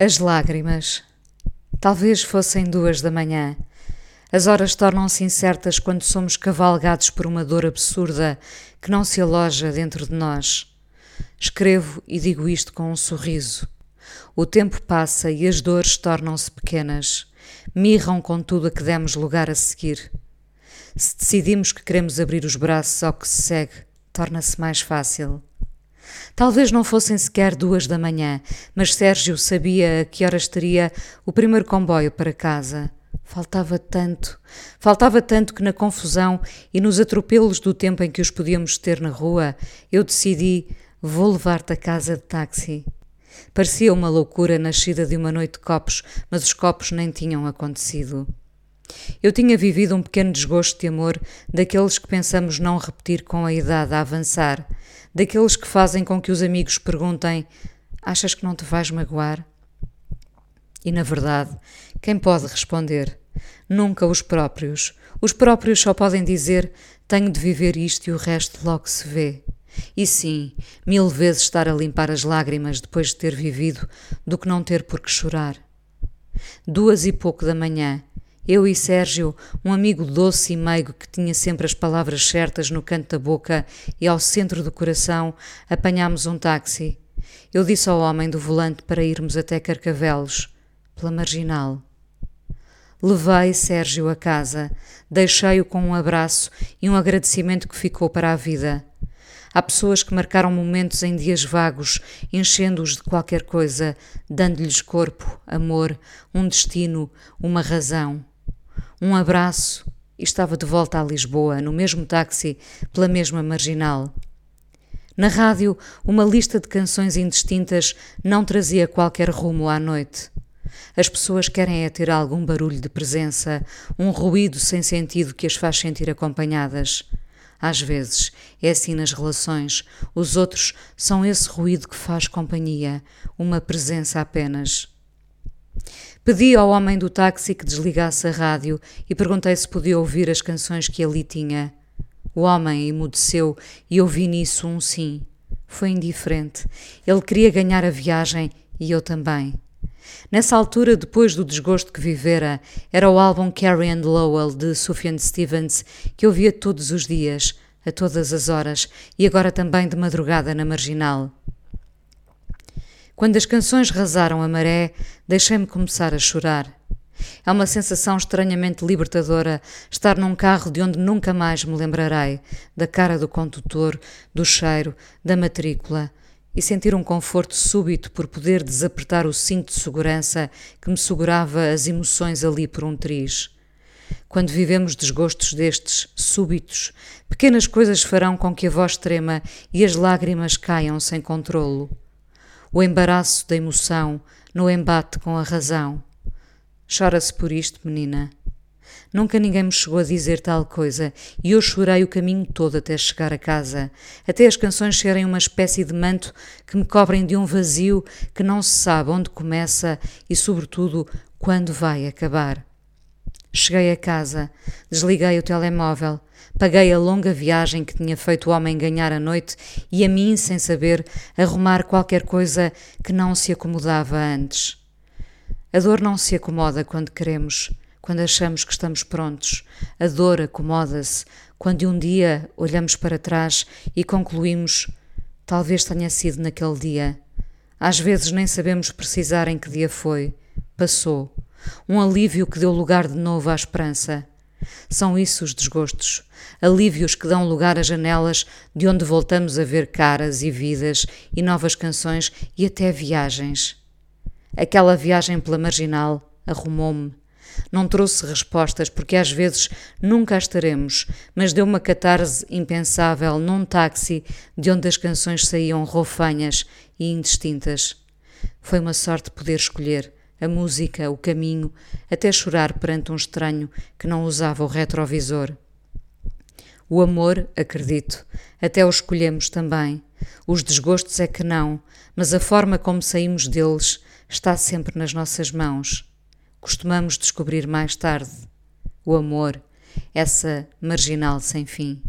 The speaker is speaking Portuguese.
As lágrimas. Talvez fossem duas da manhã. As horas tornam-se incertas quando somos cavalgados por uma dor absurda que não se aloja dentro de nós. Escrevo e digo isto com um sorriso. O tempo passa e as dores tornam-se pequenas. Mirram com tudo a que demos lugar a seguir. Se decidimos que queremos abrir os braços ao que se segue, torna-se mais fácil. Talvez não fossem sequer duas da manhã, mas Sérgio sabia a que horas teria o primeiro comboio para casa. Faltava tanto, faltava tanto que na confusão e nos atropelos do tempo em que os podíamos ter na rua, eu decidi: vou levar-te a casa de táxi. Parecia uma loucura nascida de uma noite de copos, mas os copos nem tinham acontecido. Eu tinha vivido um pequeno desgosto de amor daqueles que pensamos não repetir com a idade a avançar, daqueles que fazem com que os amigos perguntem: Achas que não te vais magoar? E na verdade, quem pode responder? Nunca os próprios. Os próprios só podem dizer: Tenho de viver isto e o resto logo se vê. E sim, mil vezes estar a limpar as lágrimas depois de ter vivido do que não ter por que chorar. Duas e pouco da manhã, eu e Sérgio, um amigo doce e meigo que tinha sempre as palavras certas no canto da boca e ao centro do coração, apanhámos um táxi. Eu disse ao homem do volante para irmos até Carcavelos, pela marginal. Levei Sérgio a casa, deixei-o com um abraço e um agradecimento que ficou para a vida. Há pessoas que marcaram momentos em dias vagos, enchendo-os de qualquer coisa, dando-lhes corpo, amor, um destino, uma razão um abraço e estava de volta a Lisboa, no mesmo táxi, pela mesma marginal. Na rádio, uma lista de canções indistintas não trazia qualquer rumo à noite. As pessoas querem é ter algum barulho de presença, um ruído sem sentido que as faz sentir acompanhadas. Às vezes, é assim nas relações, os outros são esse ruído que faz companhia, uma presença apenas. Pedi ao homem do táxi que desligasse a rádio e perguntei se podia ouvir as canções que ali tinha. O homem emudeceu e ouvi nisso um sim. Foi indiferente. Ele queria ganhar a viagem e eu também. Nessa altura, depois do desgosto que vivera, era o álbum Carrie and Lowell de Sufjan Stevens que eu via todos os dias, a todas as horas e agora também de madrugada na marginal. Quando as canções rasaram a maré, deixei-me começar a chorar. É uma sensação estranhamente libertadora estar num carro de onde nunca mais me lembrarei, da cara do condutor, do cheiro, da matrícula, e sentir um conforto súbito por poder desapertar o cinto de segurança que me segurava as emoções ali por um triz. Quando vivemos desgostos destes, súbitos, pequenas coisas farão com que a voz trema e as lágrimas caiam sem controlo o embaraço da emoção no embate com a razão. Chora-se por isto, menina. Nunca ninguém me chegou a dizer tal coisa e eu chorei o caminho todo até chegar a casa, até as canções serem uma espécie de manto que me cobrem de um vazio que não se sabe onde começa e, sobretudo, quando vai acabar. Cheguei a casa, desliguei o telemóvel, paguei a longa viagem que tinha feito o homem ganhar a noite e a mim, sem saber, arrumar qualquer coisa que não se acomodava antes. A dor não se acomoda quando queremos, quando achamos que estamos prontos. A dor acomoda-se quando um dia olhamos para trás e concluímos: talvez tenha sido naquele dia. Às vezes nem sabemos precisar em que dia foi. Passou um alívio que deu lugar de novo à esperança. São isso os desgostos, alívios que dão lugar a janelas de onde voltamos a ver caras e vidas e novas canções e até viagens. Aquela viagem pela marginal arrumou-me. Não trouxe respostas porque às vezes nunca as teremos, mas deu uma catarse impensável num táxi de onde as canções saíam roufanhas e indistintas. Foi uma sorte poder escolher a música, o caminho, até chorar perante um estranho que não usava o retrovisor. O amor, acredito, até o escolhemos também. Os desgostos é que não, mas a forma como saímos deles está sempre nas nossas mãos. Costumamos descobrir mais tarde. O amor, essa marginal sem fim.